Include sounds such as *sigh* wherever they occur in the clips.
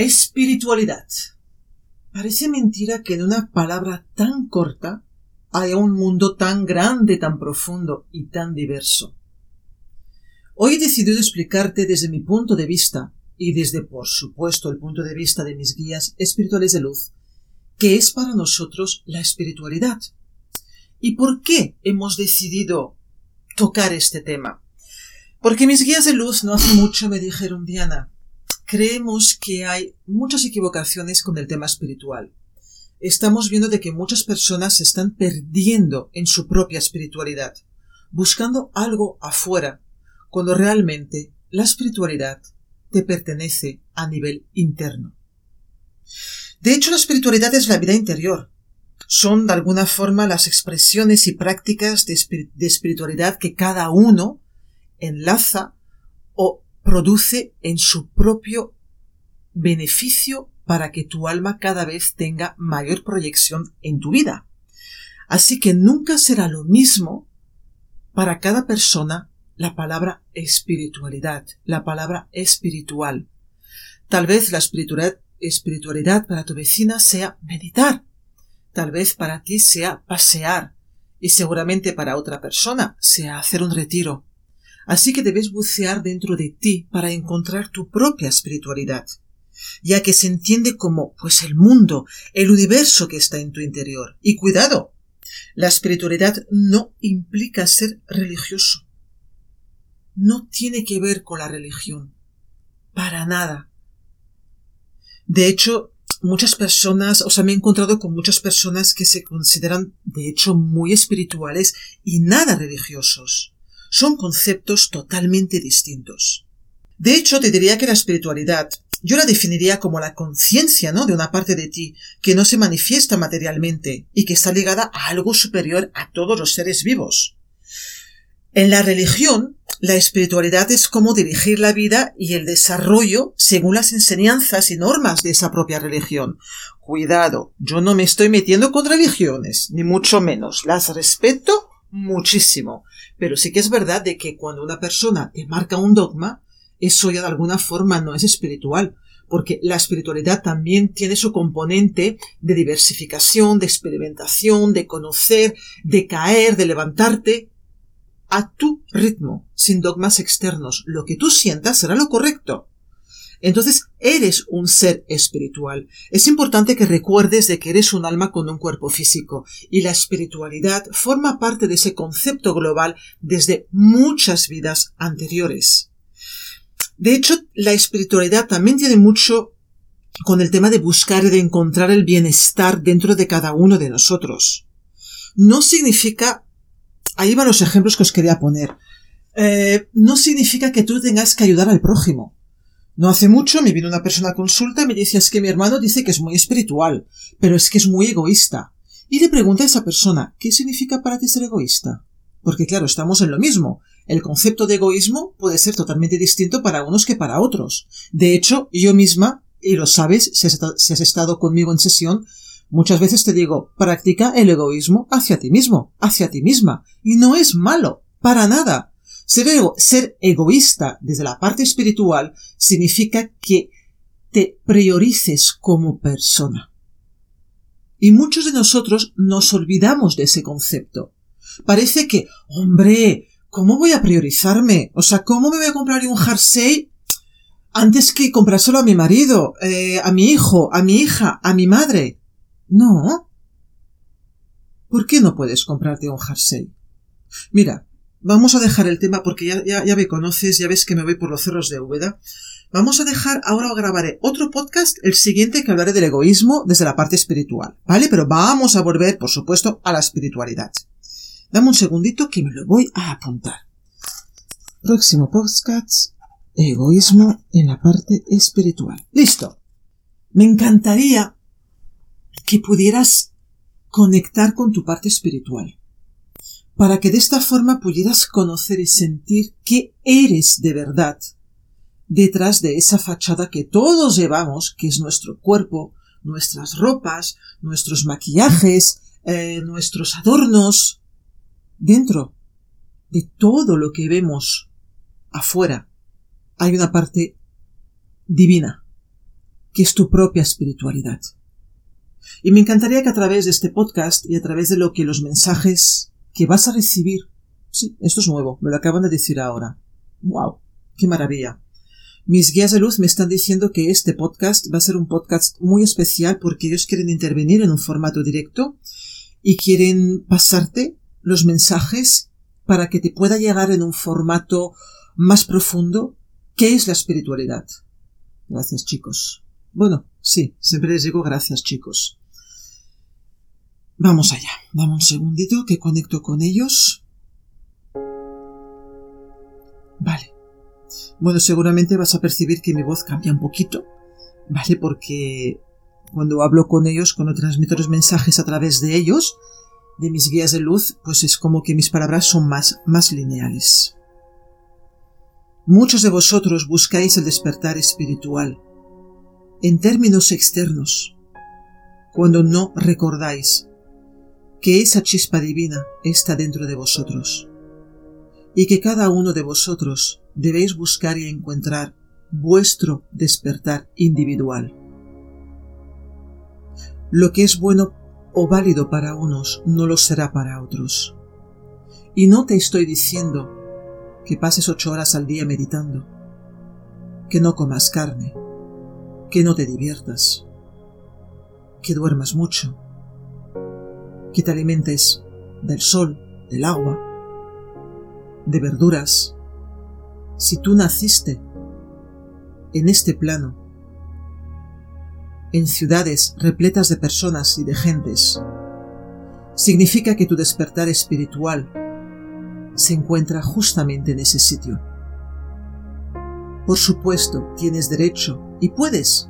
Espiritualidad. Parece mentira que en una palabra tan corta haya un mundo tan grande, tan profundo y tan diverso. Hoy he decidido explicarte desde mi punto de vista y desde, por supuesto, el punto de vista de mis guías espirituales de luz, qué es para nosotros la espiritualidad y por qué hemos decidido tocar este tema. Porque mis guías de luz no hace mucho me dijeron, Diana, creemos que hay muchas equivocaciones con el tema espiritual. Estamos viendo de que muchas personas se están perdiendo en su propia espiritualidad, buscando algo afuera, cuando realmente la espiritualidad te pertenece a nivel interno. De hecho, la espiritualidad es la vida interior. Son de alguna forma las expresiones y prácticas de, espiritualidad que cada uno enlaza produce en su propio beneficio para que tu alma cada vez tenga mayor proyección en tu vida. Así que nunca será lo mismo para cada persona la palabra espiritualidad, la palabra espiritual. Tal vez la espiritualidad, para tu vecina sea meditar, tal vez para ti sea pasear, y seguramente para otra persona sea hacer un retiro. Así que debes bucear dentro de ti para encontrar tu propia espiritualidad, ya que se entiende como pues el mundo, el universo que está en tu interior. Y cuidado, la espiritualidad no implica ser religioso. No tiene que ver con la religión. Para nada. De hecho, muchas personas, o sea, me he encontrado con muchas personas que se consideran, de hecho, muy espirituales y nada religiosos son conceptos totalmente distintos. De hecho, te diría que la espiritualidad yo la definiría como la conciencia, ¿no? De una parte de ti que no se manifiesta materialmente y que está ligada a algo superior a todos los seres vivos. En la religión, la espiritualidad es como dirigir la vida y el desarrollo según las enseñanzas y normas de esa propia religión. Cuidado, yo no me estoy metiendo con religiones, ni mucho menos. Las respeto muchísimo. Pero sí que es verdad de que cuando una persona te marca un dogma, eso ya de alguna forma no es espiritual, porque la espiritualidad también tiene su componente de diversificación, de experimentación, de conocer, de caer, de levantarte a tu ritmo, sin dogmas externos. Lo que tú sientas será lo correcto. Entonces, eres un ser espiritual. Es importante que recuerdes de que eres un alma con un cuerpo físico, y la espiritualidad forma parte de ese concepto global desde muchas vidas anteriores. De hecho, la espiritualidad también tiene mucho con el tema de buscar y de encontrar el bienestar dentro de cada uno de nosotros. No significa, ahí van los ejemplos que os quería poner, eh, no significa que tú tengas que ayudar al prójimo. No hace mucho me vino una persona a consulta y me dice es que mi hermano dice que es muy espiritual, pero es que es muy egoísta. Y le pregunta a esa persona, ¿qué significa para ti ser egoísta? Porque claro, estamos en lo mismo. El concepto de egoísmo puede ser totalmente distinto para unos que para otros. De hecho, yo misma, y lo sabes si has, estado conmigo en sesión, muchas veces te digo, practica el egoísmo hacia ti mismo, hacia ti misma. Y no es malo, para nada. Ser, egoísta desde la parte espiritual significa que te priorices como persona. Y muchos de nosotros nos olvidamos de ese concepto. Parece que, hombre, ¿cómo voy a priorizarme? O sea, ¿cómo me voy a comprar un jersey antes que comprárselo a mi marido, eh, a mi hijo, a mi hija, a mi madre? No. ¿por qué no puedes comprarte un jersey? Mira, vamos a dejar el tema porque ya, ya, ya me conoces, ya ves que me voy por los cerros de Úbeda. Vamos a dejar, ahora grabaré otro podcast, el siguiente que hablaré del egoísmo desde la parte espiritual, ¿vale? Pero vamos a volver, por supuesto, a la espiritualidad. Dame un segundito que me lo voy a apuntar. Próximo podcast, egoísmo en la parte espiritual. Listo. Me encantaría que pudieras conectar con tu parte espiritual, para que de esta forma pudieras conocer y sentir qué eres de verdad detrás de esa fachada que todos llevamos, que es nuestro cuerpo, nuestras ropas, nuestros maquillajes, eh, nuestros adornos, dentro de todo lo que vemos afuera hay una parte divina, que es tu propia espiritualidad. Y me encantaría que a través de este podcast y a través de lo que los mensajes que vas a recibir, sí, esto es nuevo, me lo acaban de decir ahora. ¡Wow! ¡Qué maravilla! Mis guías de luz me están diciendo que este podcast va a ser un podcast muy especial porque ellos quieren intervenir en un formato directo y quieren pasarte los mensajes para que te pueda llegar en un formato más profundo qué es la espiritualidad. Gracias chicos. Bueno, sí, siempre les digo gracias chicos. Vamos allá. Dame un segundito que conecto con ellos. Vale. Bueno, seguramente vas a percibir que mi voz cambia un poquito, ¿vale? Porque cuando hablo con ellos, cuando transmito los mensajes a través de ellos, de mis guías de luz, pues es como que mis palabras son más, más lineales. Muchos de vosotros buscáis el despertar espiritual, en términos externos, cuando no recordáis que esa chispa divina está dentro de vosotros, y que cada uno de vosotros debéis buscar y encontrar vuestro despertar individual. Lo que es bueno o válido para unos no lo será para otros. Y no te estoy diciendo que pases ocho horas al día meditando, que no comas carne, que no te diviertas, que duermas mucho, que te alimentes del sol, del agua, de verduras, si tú naciste en este plano, en ciudades repletas de personas y de gentes, significa que tu despertar espiritual se encuentra justamente en ese sitio. Por supuesto, tienes derecho y puedes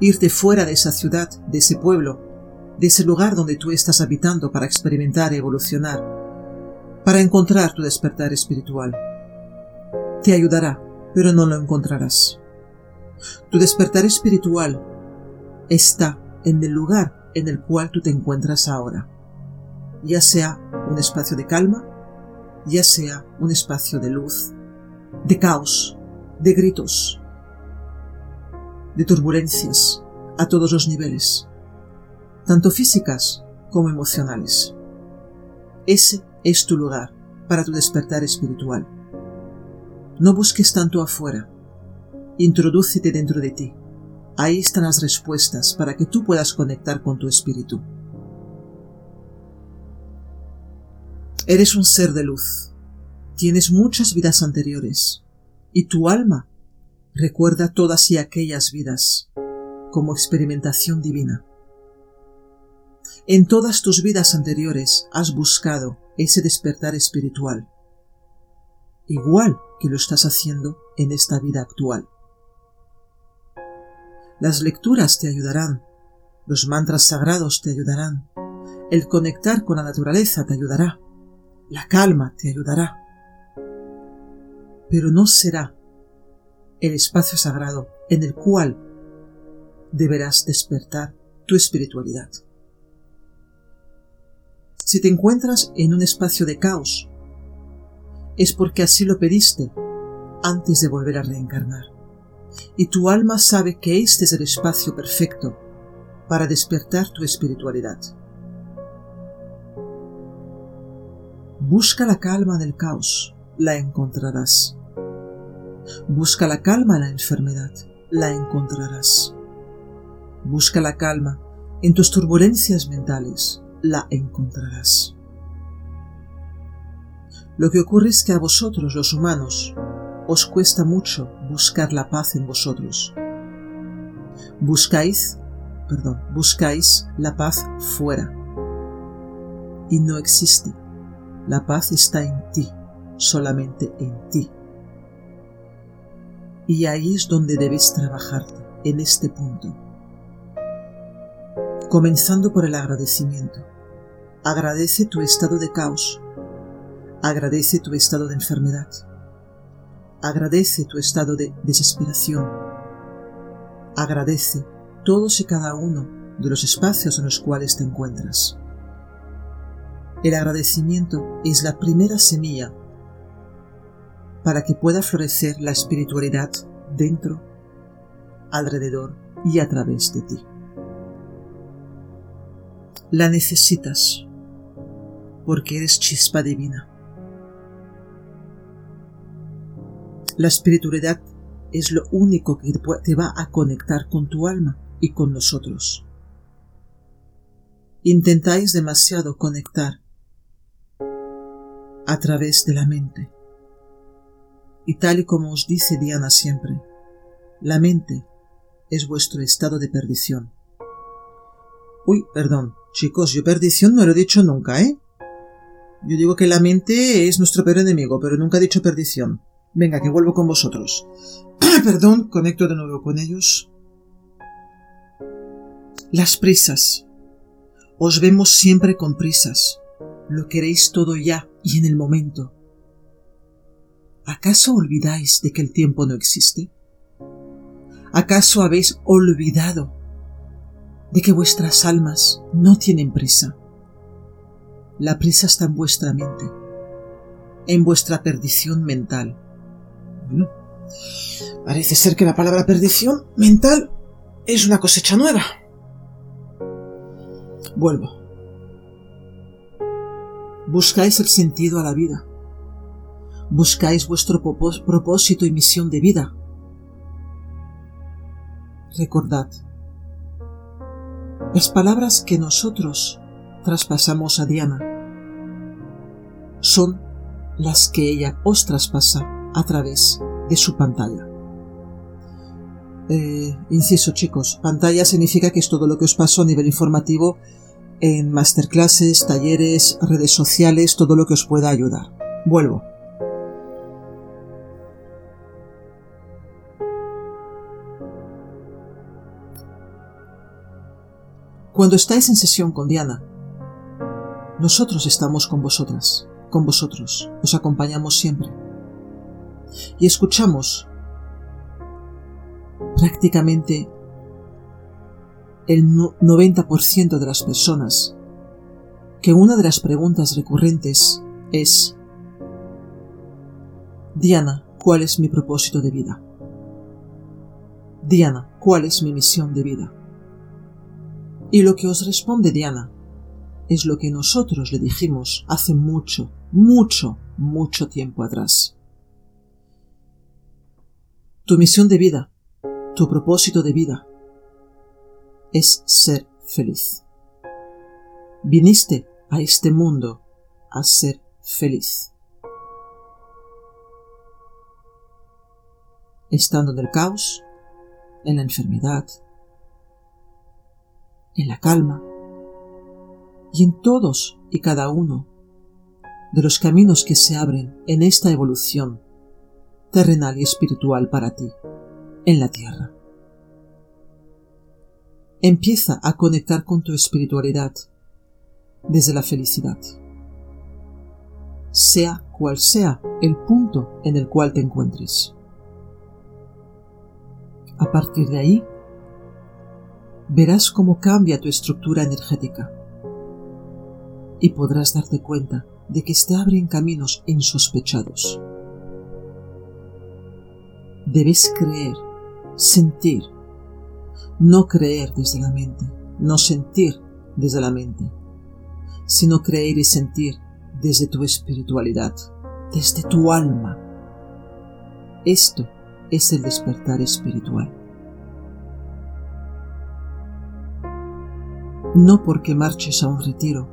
irte fuera de esa ciudad, de ese pueblo, de ese lugar donde tú estás habitando para experimentar y evolucionar, para encontrar tu despertar espiritual. Te ayudará, pero no lo encontrarás. Tu despertar espiritual está en el lugar en el cual tú te encuentras ahora, ya sea un espacio de calma, ya sea un espacio de luz, de caos, de gritos, de turbulencias a todos los niveles, tanto físicas como emocionales. Ese es tu lugar para tu despertar espiritual. No busques tanto afuera. Introdúcete dentro de ti. Ahí están las respuestas para que tú puedas conectar con tu espíritu. Eres un ser de luz. Tienes muchas vidas anteriores. Y tu alma recuerda todas y aquellas vidas como experimentación divina. En todas tus vidas anteriores has buscado ese despertar espiritual igual que lo estás haciendo en esta vida actual. Las lecturas te ayudarán, los mantras sagrados te ayudarán, el conectar con la naturaleza te ayudará, la calma te ayudará, pero no será el espacio sagrado en el cual deberás despertar tu espiritualidad. Si te encuentras en un espacio de caos, es porque así lo pediste antes de volver a reencarnar. Y tu alma sabe que este es el espacio perfecto para despertar tu espiritualidad. Busca la calma en el caos, la encontrarás. Busca la calma en la enfermedad, la encontrarás. Busca la calma en tus turbulencias mentales, la encontrarás. Lo que ocurre es que a vosotros, los humanos, os cuesta mucho buscar la paz en vosotros. Buscáis, perdón, buscáis la paz fuera. Y no existe. La paz está en ti, solamente en ti. Y ahí es donde debes trabajarte, en este punto. Comenzando por el agradecimiento. Agradece tu estado de caos. Agradece tu estado de enfermedad. Agradece tu estado de desesperación. Agradece todos y cada uno de los espacios en los cuales te encuentras. El agradecimiento es la primera semilla para que pueda florecer la espiritualidad dentro, alrededor y a través de ti. La necesitas porque eres chispa divina. La espiritualidad es lo único que te va a conectar con tu alma y con nosotros. Intentáis demasiado conectar a través de la mente. Y tal y como os dice Diana siempre, la mente es vuestro estado de perdición. Uy, perdón, chicos, yo perdición no lo he dicho nunca, ¿eh? Yo digo que la mente es nuestro peor enemigo, pero nunca he dicho perdición. Venga, que vuelvo con vosotros. *clears throat* perdón, conecto de nuevo con ellos. Las prisas. Os vemos siempre con prisas. Lo queréis todo ya y en el momento. ¿Acaso olvidáis de que el tiempo no existe? ¿Acaso habéis olvidado de que vuestras almas no tienen prisa? La prisa está en vuestra mente, en vuestra perdición mental. Bueno, parece ser que la palabra perdición mental es una cosecha nueva. Vuelvo. Buscáis el sentido a la vida buscáis vuestro propósito y misión de vida. Recordad, las palabras que nosotros traspasamos a Diana son las que ella os traspasa a través de su pantalla. Eh, inciso chicos, pantalla significa que es todo lo que os pasó a nivel informativo en masterclasses, talleres, redes sociales, todo lo que os pueda ayudar. Vuelvo. Cuando estáis en sesión con Diana, nosotros estamos con vosotras, con vosotros, os acompañamos siempre. Y escuchamos prácticamente el 90% de las personas que una de las preguntas recurrentes es, Diana, ¿cuál es mi propósito de vida? Diana, ¿cuál es mi misión de vida? Y lo que os responde Diana es lo que nosotros le dijimos hace mucho, mucho, mucho tiempo atrás. Tu misión de vida, tu propósito de vida, es ser feliz. Viniste a este mundo a ser feliz. Estando en el caos, en la enfermedad, en la calma y en todos y cada uno de los caminos que se abren en esta evolución terrenal y espiritual para ti en la tierra. Empieza a conectar con tu espiritualidad desde la felicidad, sea cual sea el punto en el cual te encuentres. A partir de ahí, verás cómo cambia tu estructura energética y podrás darte cuenta de que te abren caminos insospechados. Debes creer, sentir, no creer desde la mente, no sentir desde la mente, sino creer y sentir desde tu espiritualidad, desde tu alma. Esto es el despertar espiritual. No porque marches a un retiro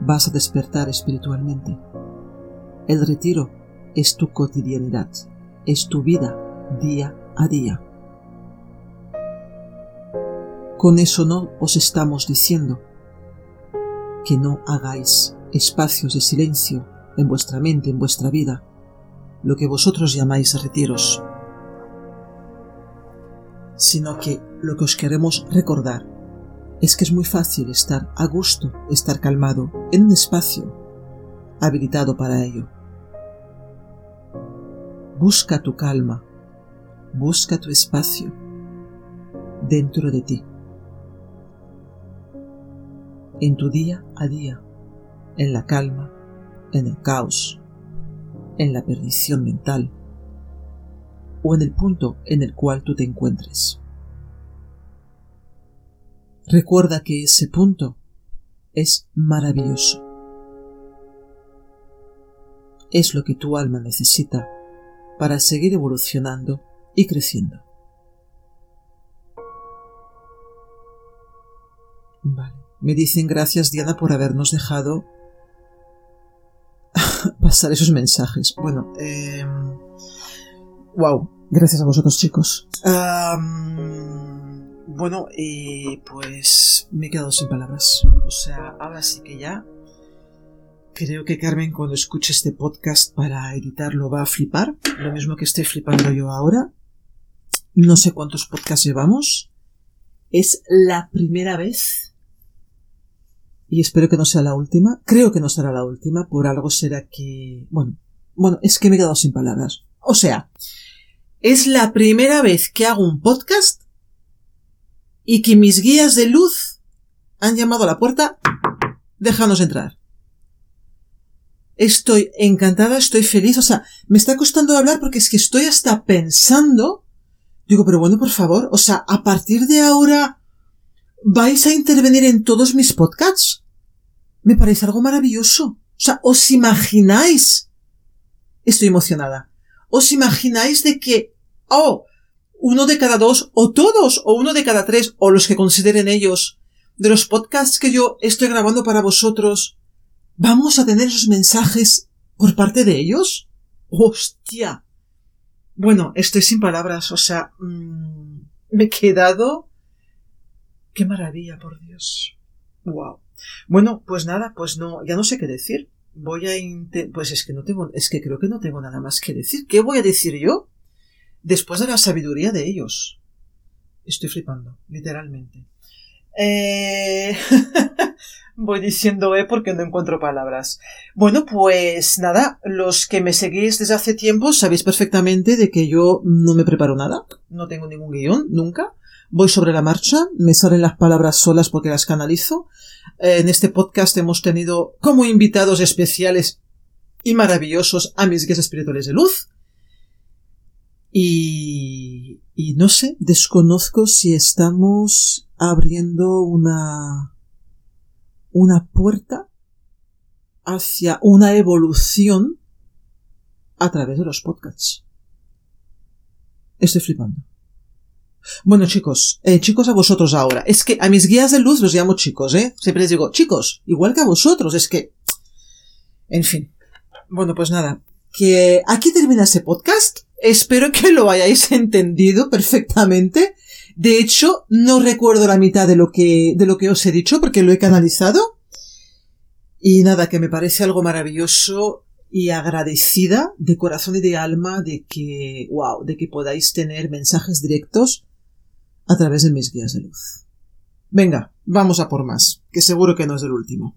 vas a despertar espiritualmente. El retiro es tu cotidianidad, es tu vida día a día. Con eso no os estamos diciendo que no hagáis espacios de silencio en vuestra mente, en vuestra vida, lo que vosotros llamáis retiros, sino que lo que os queremos recordar es que es muy fácil estar a gusto, estar calmado en un espacio habilitado para ello. Busca tu calma, busca tu espacio dentro de ti, en tu día a día, en la calma, en el caos, en la perdición mental o en el punto en el cual tú te encuentres. Recuerda que ese punto es maravilloso. Es lo que tu alma necesita para seguir evolucionando y creciendo. Vale. Me dicen gracias Diana por habernos dejado *laughs* pasar esos mensajes. Bueno, eh... wow. Gracias a vosotros chicos. Bueno, eh, pues me he quedado sin palabras. O sea, ahora sí que ya. Creo que Carmen cuando escuche este podcast para editarlo va a flipar. Lo mismo que estoy flipando yo ahora. No sé cuántos podcasts llevamos. Es la primera vez. Y espero que no sea la última. Creo que no será la última. Por algo será que... Bueno, bueno, es que me he quedado sin palabras. O sea, es la primera vez que hago un podcast y que mis guías de luz han llamado a la puerta, déjanos entrar. Estoy encantada, estoy feliz, o sea, me está costando hablar porque es que estoy hasta pensando, digo, pero bueno, por favor, o sea, a partir de ahora, ¿vais a intervenir en todos mis podcasts? Me parece algo maravilloso. O sea, ¿os imagináis? Estoy emocionada. ¿Os imagináis de que, oh, uno de cada dos, o todos, o uno de cada tres, o los que consideren ellos, de los podcasts que yo estoy grabando para vosotros, ¿vamos a tener esos mensajes por parte de ellos? ¡Hostia! Bueno, estoy sin palabras, o sea, mmm, me he quedado... ¡Qué maravilla, por Dios! ¡Wow! Bueno, pues nada, pues no, ya no sé qué decir. Voy a. Pues es que no tengo, es que creo que no tengo nada más que decir. ¿Qué voy a decir yo? Después de la sabiduría de ellos. Estoy flipando, literalmente. Eh... *laughs* Voy diciendo eh porque no encuentro palabras. Bueno, pues nada, los que me seguís desde hace tiempo sabéis perfectamente de que yo no me preparo nada, no tengo ningún guion, nunca. Voy sobre la marcha, me salen las palabras solas porque las canalizo. Eh, en este podcast hemos tenido como invitados especiales y maravillosos a mis guías espirituales de luz. Y, y no sé, desconozco si estamos abriendo una, una puerta hacia una evolución a través de los podcasts. Estoy flipando. Bueno, chicos, eh, chicos a vosotros ahora. Es que a mis guías de luz los llamo chicos, ¿eh? Siempre les digo, chicos, igual que a vosotros, es que... En fin. Bueno, pues nada, que aquí termina ese podcast. Espero que lo hayáis entendido perfectamente. De hecho, no recuerdo la mitad de lo que, de lo que os he dicho porque lo he canalizado. Y nada, que me parece algo maravilloso y agradecida de corazón y de alma de que, wow, de que podáis tener mensajes directos a través de mis guías de luz. Venga, vamos a por más, que seguro que no es el último.